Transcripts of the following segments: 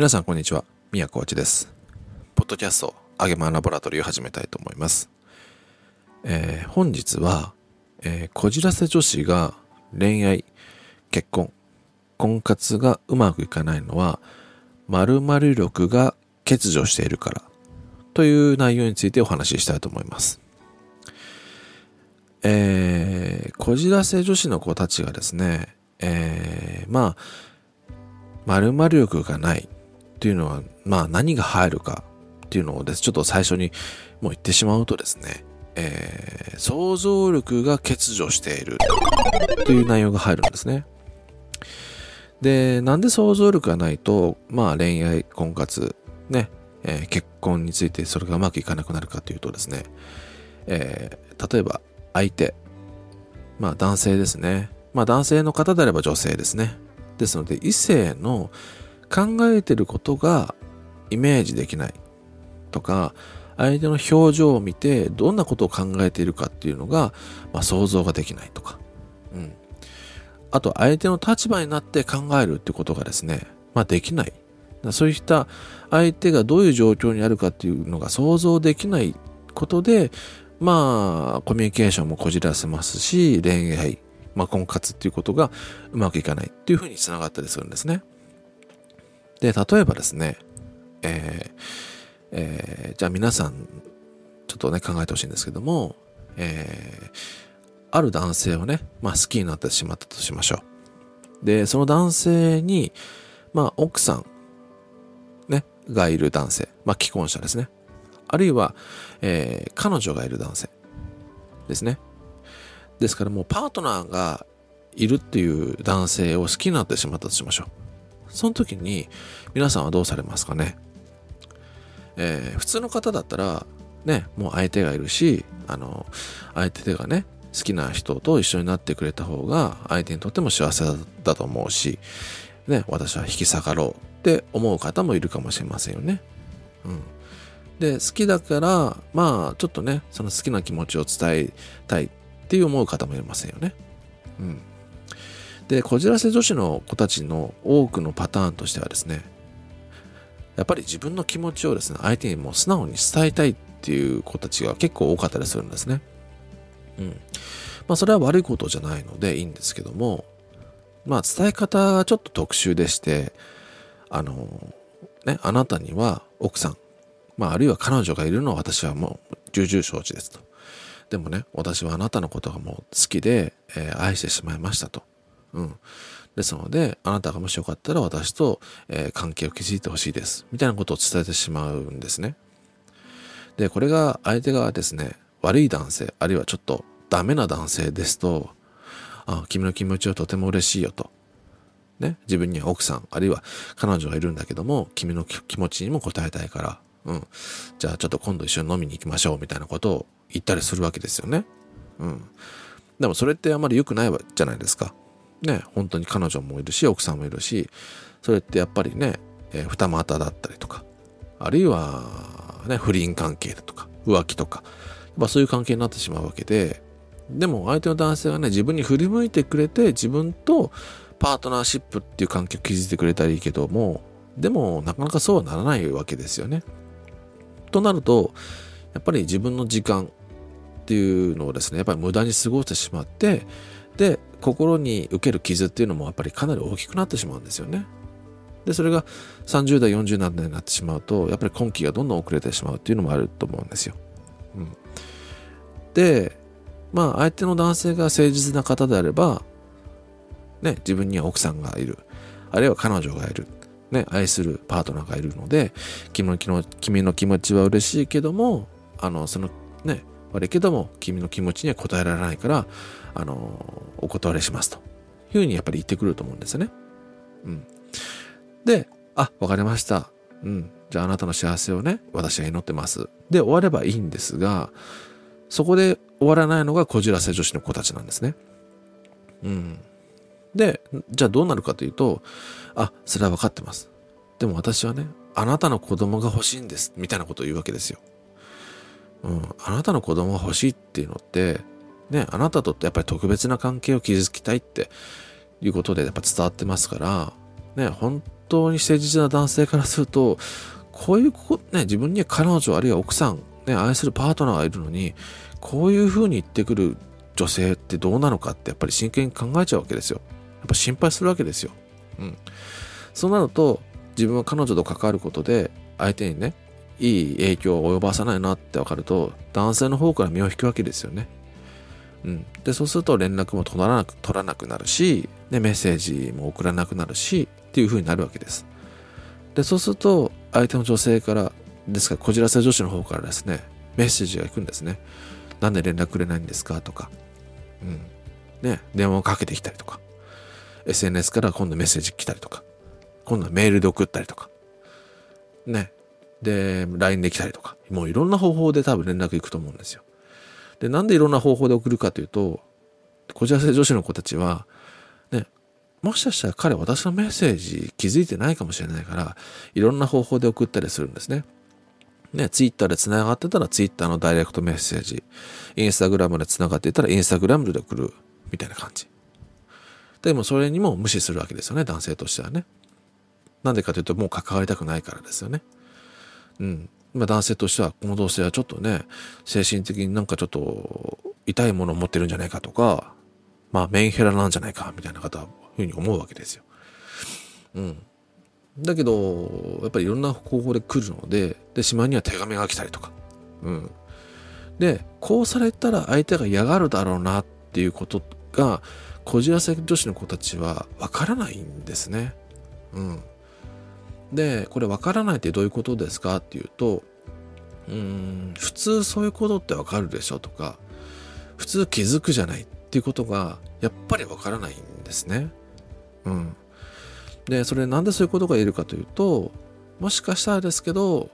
皆さんこんにちは。宮古内です。ポッドキャストあげまラボラトリーを始めたいと思います、えー、本日は、えー、こじらせ女子が恋愛結婚婚活がうまくいかないのは〇〇力が欠如しているからという内容についてお話ししたいと思います。えー、こじらせ女子の子たちがですね、えー、まあ、〇〇力がない。っていうのは、まあ何が入るかっていうのをです、ちょっと最初にもう言ってしまうとですね、えー、想像力が欠如しているという内容が入るんですね。で、なんで想像力がないと、まあ恋愛、婚活、ね、えー、結婚についてそれがうまくいかなくなるかというとですね、えー、例えば相手、まあ男性ですね。まあ男性の方であれば女性ですね。ですので異性の考えてることがイメージできないとか、相手の表情を見てどんなことを考えているかっていうのが、まあ、想像ができないとか、うん。あと相手の立場になって考えるってことがですね、まあできない。そういった相手がどういう状況にあるかっていうのが想像できないことで、まあ、コミュニケーションもこじらせますし、恋愛、まあ、婚活っていうことがうまくいかないっていうふうにつながったりするんですね。で、例えばですね、えーえー、じゃあ皆さん、ちょっとね、考えてほしいんですけども、えー、ある男性をね、まあ好きになってしまったとしましょう。で、その男性に、まあ奥さん、ね、がいる男性、まあ既婚者ですね。あるいは、えー、彼女がいる男性ですね。ですからもうパートナーがいるっていう男性を好きになってしまったとしましょう。その時に皆さんはどうされますかね？えー、普通の方だったらね、もう相手がいるし、あの、相手がね、好きな人と一緒になってくれた方が相手にとっても幸せだと思うし、ね、私は引き下がろうって思う方もいるかもしれませんよね。うん。で、好きだから、まあ、ちょっとね、その好きな気持ちを伝えたいっていう思う方もいませんよね。うん。で、こじらせ女子の子たちの多くのパターンとしてはですね、やっぱり自分の気持ちをですね、相手にも素直に伝えたいっていう子たちが結構多かったりするんですね。うん。まあそれは悪いことじゃないのでいいんですけども、まあ伝え方がちょっと特殊でして、あの、ね、あなたには奥さん、まああるいは彼女がいるのは私はもう重々承知ですと。でもね、私はあなたのことがもう好きで、えー、愛してしまいましたと。うん。ですので、あなたがもしよかったら私と、えー、関係を築いてほしいです。みたいなことを伝えてしまうんですね。で、これが相手がですね、悪い男性、あるいはちょっとダメな男性ですと、あ君の気持ちはとても嬉しいよと。ね、自分には奥さん、あるいは彼女がいるんだけども、君の気持ちにも応えたいから、うん。じゃあちょっと今度一緒に飲みに行きましょうみたいなことを言ったりするわけですよね。うん。でもそれってあまり良くないじゃないですか。ね、本当に彼女もいるし、奥さんもいるし、それってやっぱりね、えー、二股だったりとか、あるいは、ね、不倫関係だとか、浮気とか、やっぱそういう関係になってしまうわけで、でも相手の男性がね、自分に振り向いてくれて、自分とパートナーシップっていう関係を築いてくれたらいいけども、でもなかなかそうはならないわけですよね。となると、やっぱり自分の時間っていうのをですね、やっぱり無駄に過ごしてしまって、で、心に受ける傷っていうのもやっぱりかなり大きくなってしまうんですよね。で、それが30代、40代になってしまうと、やっぱり今期がどんどん遅れてしまうっていうのもあると思うんですよ。うん。で、まあ、相手の男性が誠実な方であれば、ね、自分には奥さんがいる。あるいは彼女がいる。ね、愛するパートナーがいるので、君の君の気持ちは嬉しいけども、あの、そのね、悪いけども、君の気持ちには応えられないから、あの、お断りしますと。いうふうにやっぱり言ってくると思うんですよね。うん。で、あ、わかりました。うん。じゃああなたの幸せをね、私が祈ってます。で、終わればいいんですが、そこで終わらないのがこじらせ女子の子たちなんですね。うん。で、じゃあどうなるかというと、あ、それは分かってます。でも私はね、あなたの子供が欲しいんです。みたいなことを言うわけですよ。うん。あなたの子供が欲しいっていうのって、ね、あなたとってやっぱり特別な関係を築きたいっていうことでやっぱ伝わってますから、ね、本当に誠実な男性からすると、こういうこ、ね、自分には彼女あるいは奥さん、ね、愛するパートナーがいるのに、こういう風に言ってくる女性ってどうなのかってやっぱり真剣に考えちゃうわけですよ。やっぱ心配するわけですよ。うん。そうなると、自分は彼女と関わることで、相手にね、いい影響を及ばさないなって分かると、男性の方から身を引くわけですよね。うん。で、そうすると連絡も取らなく取らなくなるし、で、メッセージも送らなくなるし、っていう風になるわけです。で、そうすると、相手の女性から、ですから、こじらせ女子の方からですね、メッセージが行くんですね。なんで連絡くれないんですか？とか、うん。ね、電話をかけてきたりとか、SNS から今度メッセージ来たりとか、今度はメールで送ったりとか、ね。で、LINE で来たりとか、もういろんな方法で多分連絡行くと思うんですよ。で、なんでいろんな方法で送るかというと、こじらせ女子の子たちは、ね、もしかしたら彼私のメッセージ気づいてないかもしれないから、いろんな方法で送ったりするんですね。ね、ツイッターで繋がってたらツイッターのダイレクトメッセージ、インスタグラムで繋がってたらインスタグラムで送る、みたいな感じ。でもそれにも無視するわけですよね、男性としてはね。なんでかというと、もう関わりたくないからですよね。うん。まあ男性としては、この同性はちょっとね、精神的になんかちょっと痛いものを持ってるんじゃないかとか、まあメンヘラなんじゃないか、みたいな方は、ふうに思うわけですよ。うん。だけど、やっぱりいろんな方法で来るので、で、島には手紙が来たりとか。うん。で、こうされたら相手が嫌がるだろうなっていうことが、こじらせ女子の子たちはわからないんですね。うん。で、これわからないってどういうことですかっていうと、うん、普通そういうことってわかるでしょとか、普通気づくじゃないっていうことが、やっぱりわからないんですね。うん。で、それなんでそういうことが言えるかというと、もしかしたらですけど、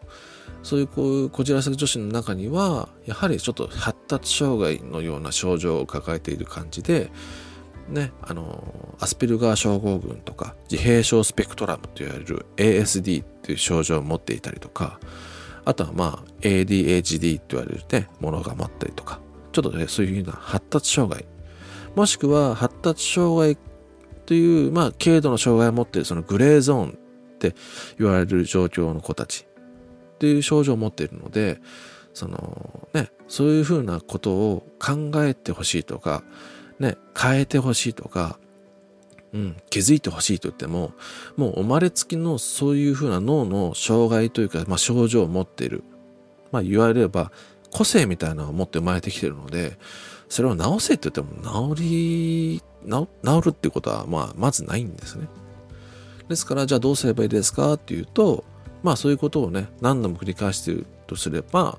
そういうこうこじらせ女子の中には、やはりちょっと発達障害のような症状を抱えている感じで、ね、あの、アスペルガー症候群とか、自閉症スペクトラムと言われる ASD っていう症状を持っていたりとか、あとはまあ ADHD と言われるね、ものが持ったりとか、ちょっとね、そういうような発達障害、もしくは発達障害という、まあ、軽度の障害を持っているそのグレーゾーンって言われる状況の子たち。っていう症状を持っているので、そのね、そういうふうなことを考えてほしいとか、ね、変えてほしいとか、うん、気づいてほしいと言っても、もう生まれつきのそういうふうな脳の障害というか、まあ、症状を持っている。まあ言われれば、個性みたいなのを持って生まれてきているので、それを治せって言っても治り、治るっていうことは、まあ、まずないんですね。ですから、じゃあどうすればいいですかっていうと、まあそういうことをね、何度も繰り返しているとすれば、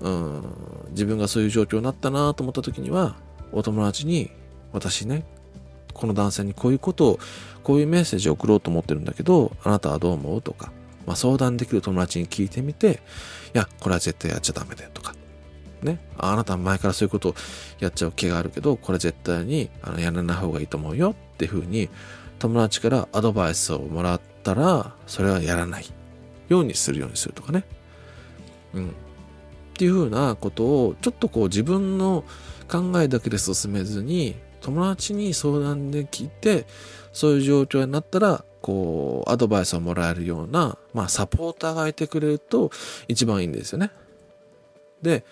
うん、自分がそういう状況になったなと思った時には、お友達に、私ね、この男性にこういうことを、こういうメッセージを送ろうと思ってるんだけど、あなたはどう思うとか、まあ、相談できる友達に聞いてみて、いや、これは絶対やっちゃダメだよとか、ね、あなたは前からそういうことをやっちゃう気があるけど、これ絶対にあのやらない方がいいと思うよっていうふうに、友達からアドバイスをもらったら、それはやらないようにするようにするとかね。うん。っていうふうなことを、ちょっとこう自分の考えだけで進めずに、友達に相談できて、そういう状況になったら、こう、アドバイスをもらえるような、まあ、サポーターがいてくれると一番いいんですよね。で、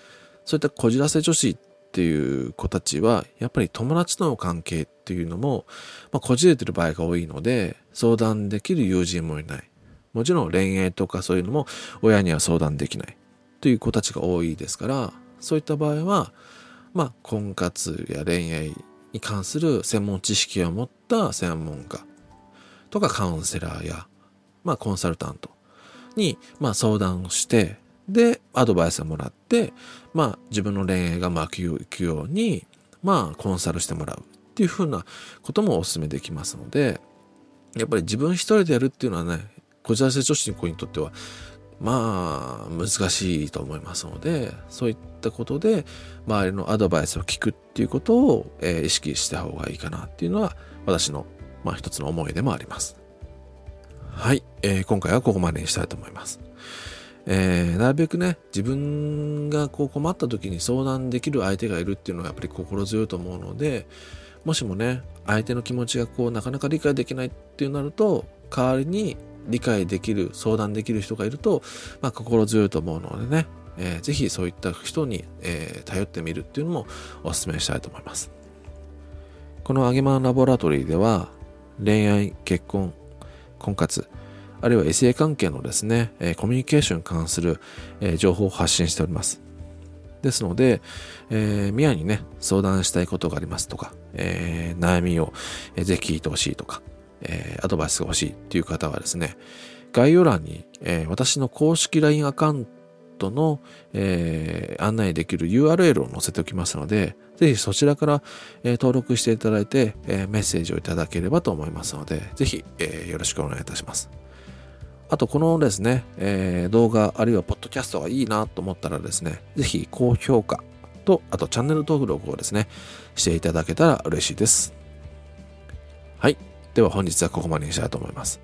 そういったこじらせ女子っていう子たちは、やっぱり友達との関係っていうのも、まあ、こじれてる場合が多いので、相談できる友人もいない。もちろん恋愛とかそういうのも親には相談できないという子たちが多いですから、そういった場合は、まあ、婚活や恋愛に関する専門知識を持った専門家とかカウンセラーや、まあ、コンサルタントに、まあ、相談をして、で、アドバイスをもらって、まあ、自分の恋愛がうまくいくように、まあ、コンサルしてもらうっていうふうなこともお勧めできますので、やっぱり自分一人でやるっていうのはね、こじらせ女子の子にとってはまあ、難しいと思いますので、そういったことで、周りのアドバイスを聞くっていうことを、えー、意識した方がいいかなっていうのは、私の、まあ一つの思いでもあります。はい、えー、今回はここまでにしたいと思います。えー、なるべくね、自分がこう困った時に相談できる相手がいるっていうのはやっぱり心強いと思うので、もしもね、相手の気持ちがこうなかなか理解できないっていうなると、代わりに理解できる、相談できる人がいると、まあ、心強いと思うのでね、えー、ぜひそういった人に、えー、頼ってみるっていうのもお勧めしたいと思います。このあげまんラボラトリーでは、恋愛、結婚、婚活、あるいは異性関係のですね、えー、コミュニケーションに関する、えー、情報を発信しております。ですので、えー、ミアにね、相談したいことがありますとか、えー、悩みを、えー、ぜひ聞いてほしいとか、えー、アドバイスが欲しいっていう方はですね、概要欄に、えー、私の公式 LINE アカウントの、えー、案内できる URL を載せておきますので、ぜひそちらから、え、登録していただいて、え、メッセージをいただければと思いますので、ぜひ、え、よろしくお願いいたします。あと、このですね、え、動画、あるいはポッドキャストがいいなと思ったらですね、ぜひ高評価と、あとチャンネル登録をですね、していただけたら嬉しいです。では本日はここまでにしたいと思います。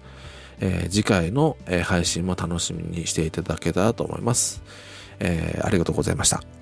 えー、次回の、配信も楽しみにしていただけたらと思います。えー、ありがとうございました。